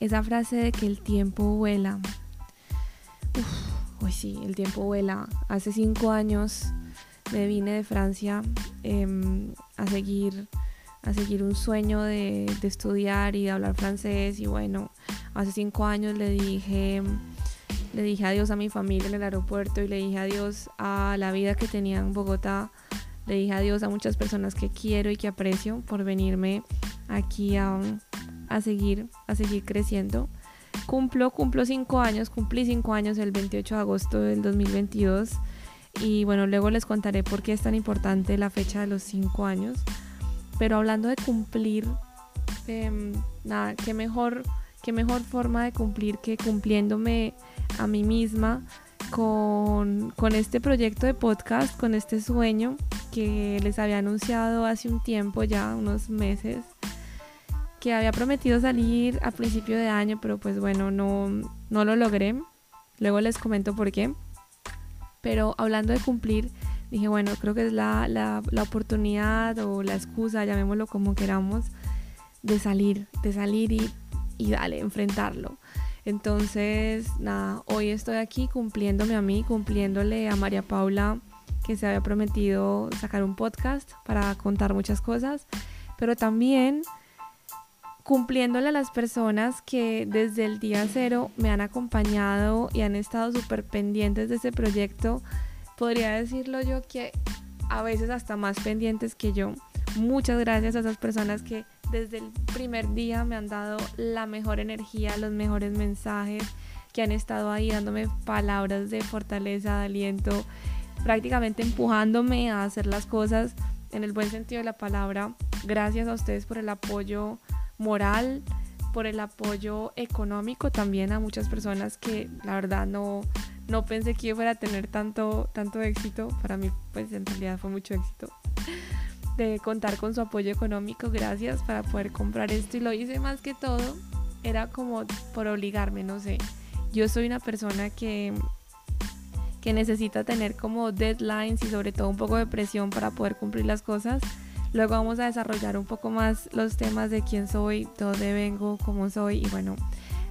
esa frase de que el tiempo vuela. Uy, sí, el tiempo vuela. Hace cinco años me vine de Francia em, a seguir a seguir un sueño de, de, estudiar y de hablar francés y bueno hace cinco años le dije le dije adiós a mi familia en el aeropuerto y le dije adiós a la vida que tenía en Bogotá le dije adiós a muchas personas que quiero y que aprecio por venirme aquí a, a seguir, a seguir creciendo. Cumplo, cumplo cinco años, cumplí cinco años el 28 de agosto del 2022 y bueno, luego les contaré por qué es tan importante la fecha de los cinco años. Pero hablando de cumplir, em, nada, qué mejor, qué mejor forma de cumplir que cumpliéndome a mí misma con, con este proyecto de podcast, con este sueño que les había anunciado hace un tiempo ya, unos meses, que había prometido salir a principio de año, pero pues bueno, no, no lo logré. Luego les comento por qué. Pero hablando de cumplir, dije, bueno, creo que es la, la, la oportunidad o la excusa, llamémoslo como queramos, de salir, de salir y, y dale, enfrentarlo. Entonces, nada, hoy estoy aquí cumpliéndome a mí, cumpliéndole a María Paula que se había prometido sacar un podcast para contar muchas cosas, pero también cumpliéndole a las personas que desde el día cero me han acompañado y han estado súper pendientes de ese proyecto. Podría decirlo yo que a veces hasta más pendientes que yo. Muchas gracias a esas personas que desde el primer día me han dado la mejor energía, los mejores mensajes, que han estado ahí dándome palabras de fortaleza, de aliento, prácticamente empujándome a hacer las cosas en el buen sentido de la palabra. Gracias a ustedes por el apoyo moral, por el apoyo económico también a muchas personas que la verdad no, no pensé que fuera a tener tanto, tanto éxito. Para mí pues en realidad fue mucho éxito de contar con su apoyo económico. Gracias para poder comprar esto y lo hice más que todo. Era como por obligarme, no sé. Yo soy una persona que que necesita tener como deadlines y sobre todo un poco de presión para poder cumplir las cosas. Luego vamos a desarrollar un poco más los temas de quién soy, de dónde vengo, cómo soy y bueno,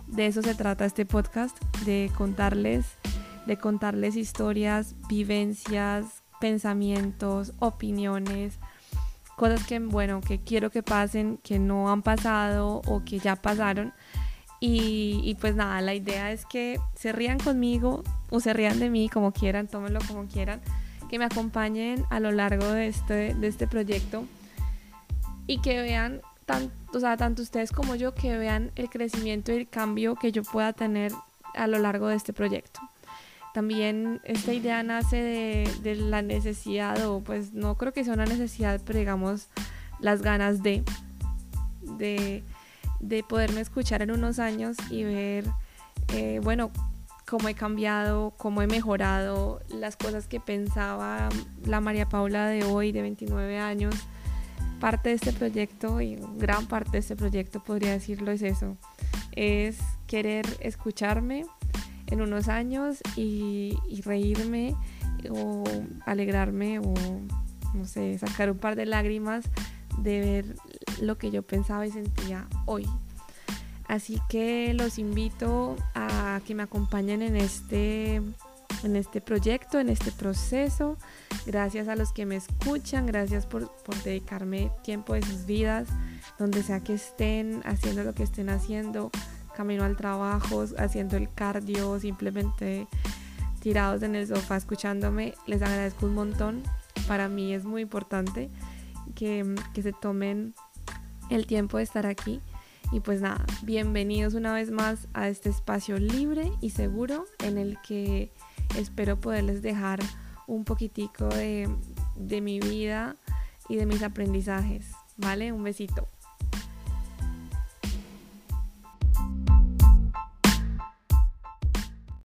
de eso se trata este podcast, de contarles, de contarles historias, vivencias, pensamientos, opiniones, cosas que bueno, que quiero que pasen, que no han pasado o que ya pasaron. Y, pues nada, la idea es que se rían conmigo o se rían de mí, como quieran, tómenlo como quieran, que me acompañen a lo largo de este, de este proyecto y que vean, tanto, o sea, tanto ustedes como yo, que vean el crecimiento y el cambio que yo pueda tener a lo largo de este proyecto. También esta idea nace de, de la necesidad, o pues no creo que sea una necesidad, pero digamos las ganas de, de de poderme escuchar en unos años y ver, eh, bueno, cómo he cambiado, cómo he mejorado, las cosas que pensaba la María Paula de hoy, de 29 años. Parte de este proyecto y gran parte de este proyecto, podría decirlo, es eso. Es querer escucharme en unos años y, reírme o alegrarme o, no sé, sacar un par de lágrimas de ver lo que yo pensaba y sentía hoy. Así que los invito a que me acompañen en este, en este proyecto, en este proceso. Gracias a los que me escuchan, gracias por, por dedicarme tiempo de sus vidas, donde sea que estén haciendo lo que estén haciendo, camino al trabajo, haciendo el cardio, simplemente tirados en el sofá escuchándome. Les agradezco un montón. Para mí es muy importante que, que se tomen el tiempo de estar aquí. Y pues nada, bienvenidos una vez más a este espacio libre y seguro en el que espero poderles dejar un poquitico de, de mi vida y de mis aprendizajes. ¿Vale? Un besito.